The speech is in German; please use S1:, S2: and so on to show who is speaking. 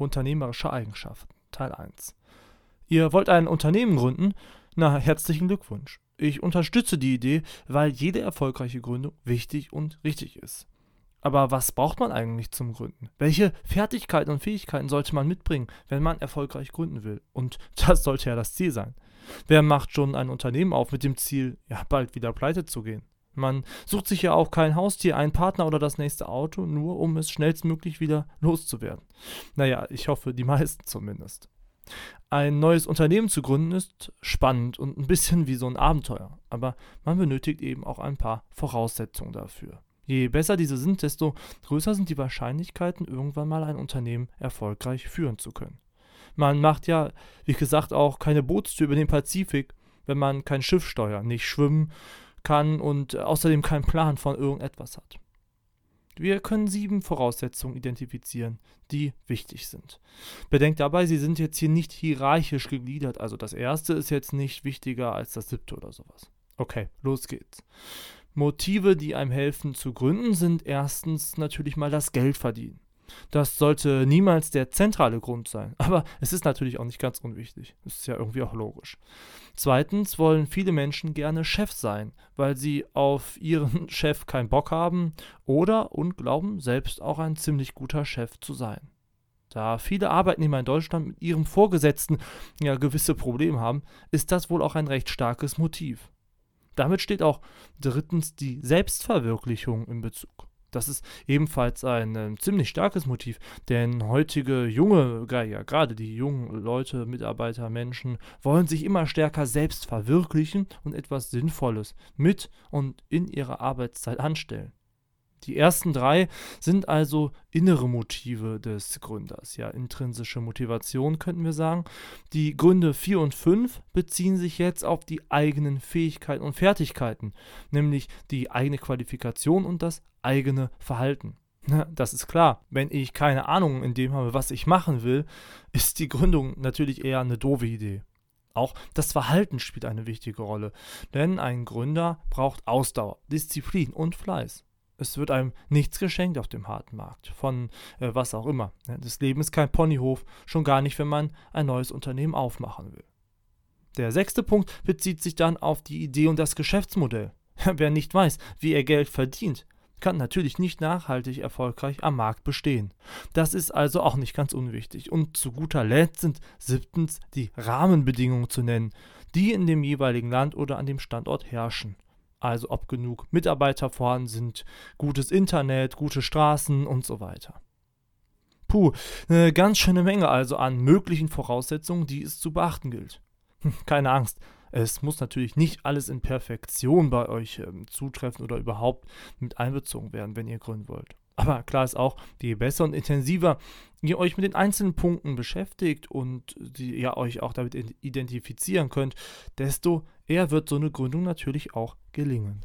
S1: Unternehmerische Eigenschaften. Teil 1. Ihr wollt ein Unternehmen gründen? Na, herzlichen Glückwunsch. Ich unterstütze die Idee, weil jede erfolgreiche Gründung wichtig und richtig ist. Aber was braucht man eigentlich zum Gründen? Welche Fertigkeiten und Fähigkeiten sollte man mitbringen, wenn man erfolgreich gründen will? Und das sollte ja das Ziel sein. Wer macht schon ein Unternehmen auf mit dem Ziel, ja, bald wieder pleite zu gehen? Man sucht sich ja auch kein Haustier, einen Partner oder das nächste Auto, nur um es schnellstmöglich wieder loszuwerden. Naja, ich hoffe, die meisten zumindest. Ein neues Unternehmen zu gründen ist spannend und ein bisschen wie so ein Abenteuer, aber man benötigt eben auch ein paar Voraussetzungen dafür. Je besser diese sind, desto größer sind die Wahrscheinlichkeiten, irgendwann mal ein Unternehmen erfolgreich führen zu können. Man macht ja, wie gesagt, auch keine Bootstür über den Pazifik, wenn man kein Schiff steuert, nicht schwimmen kann und außerdem keinen Plan von irgendetwas hat. Wir können sieben Voraussetzungen identifizieren, die wichtig sind. Bedenkt dabei, sie sind jetzt hier nicht hierarchisch gegliedert, also das erste ist jetzt nicht wichtiger als das siebte oder sowas. Okay, los geht's. Motive, die einem helfen zu gründen, sind erstens natürlich mal das Geld verdienen. Das sollte niemals der zentrale Grund sein, aber es ist natürlich auch nicht ganz unwichtig. Das ist ja irgendwie auch logisch. Zweitens wollen viele Menschen gerne Chef sein, weil sie auf ihren Chef keinen Bock haben oder und glauben, selbst auch ein ziemlich guter Chef zu sein. Da viele Arbeitnehmer in Deutschland mit ihrem Vorgesetzten ja gewisse Probleme haben, ist das wohl auch ein recht starkes Motiv. Damit steht auch drittens die Selbstverwirklichung in Bezug. Das ist ebenfalls ein äh, ziemlich starkes Motiv, denn heutige junge, ja gerade die jungen Leute, Mitarbeiter, Menschen wollen sich immer stärker selbst verwirklichen und etwas Sinnvolles mit und in ihrer Arbeitszeit anstellen. Die ersten drei sind also innere Motive des Gründers, ja, intrinsische Motivation könnten wir sagen. Die Gründe 4 und 5 beziehen sich jetzt auf die eigenen Fähigkeiten und Fertigkeiten, nämlich die eigene Qualifikation und das eigene Verhalten. Das ist klar. Wenn ich keine Ahnung in dem habe, was ich machen will, ist die Gründung natürlich eher eine doofe Idee. Auch das Verhalten spielt eine wichtige Rolle, denn ein Gründer braucht Ausdauer, Disziplin und Fleiß. Es wird einem nichts geschenkt auf dem harten Markt, von äh, was auch immer. Das Leben ist kein Ponyhof, schon gar nicht, wenn man ein neues Unternehmen aufmachen will. Der sechste Punkt bezieht sich dann auf die Idee und das Geschäftsmodell. Wer nicht weiß, wie er Geld verdient, kann natürlich nicht nachhaltig erfolgreich am Markt bestehen. Das ist also auch nicht ganz unwichtig. Und zu guter Letzt sind siebtens die Rahmenbedingungen zu nennen, die in dem jeweiligen Land oder an dem Standort herrschen also ob genug Mitarbeiter vorhanden sind, gutes Internet, gute Straßen und so weiter. Puh, eine ganz schöne Menge also an möglichen Voraussetzungen, die es zu beachten gilt. Hm, keine Angst, es muss natürlich nicht alles in Perfektion bei euch ähm, zutreffen oder überhaupt mit einbezogen werden, wenn ihr gründen wollt. Aber klar ist auch, je besser und intensiver ihr euch mit den einzelnen Punkten beschäftigt und ihr euch auch damit identifizieren könnt, desto eher wird so eine Gründung natürlich auch gelingen.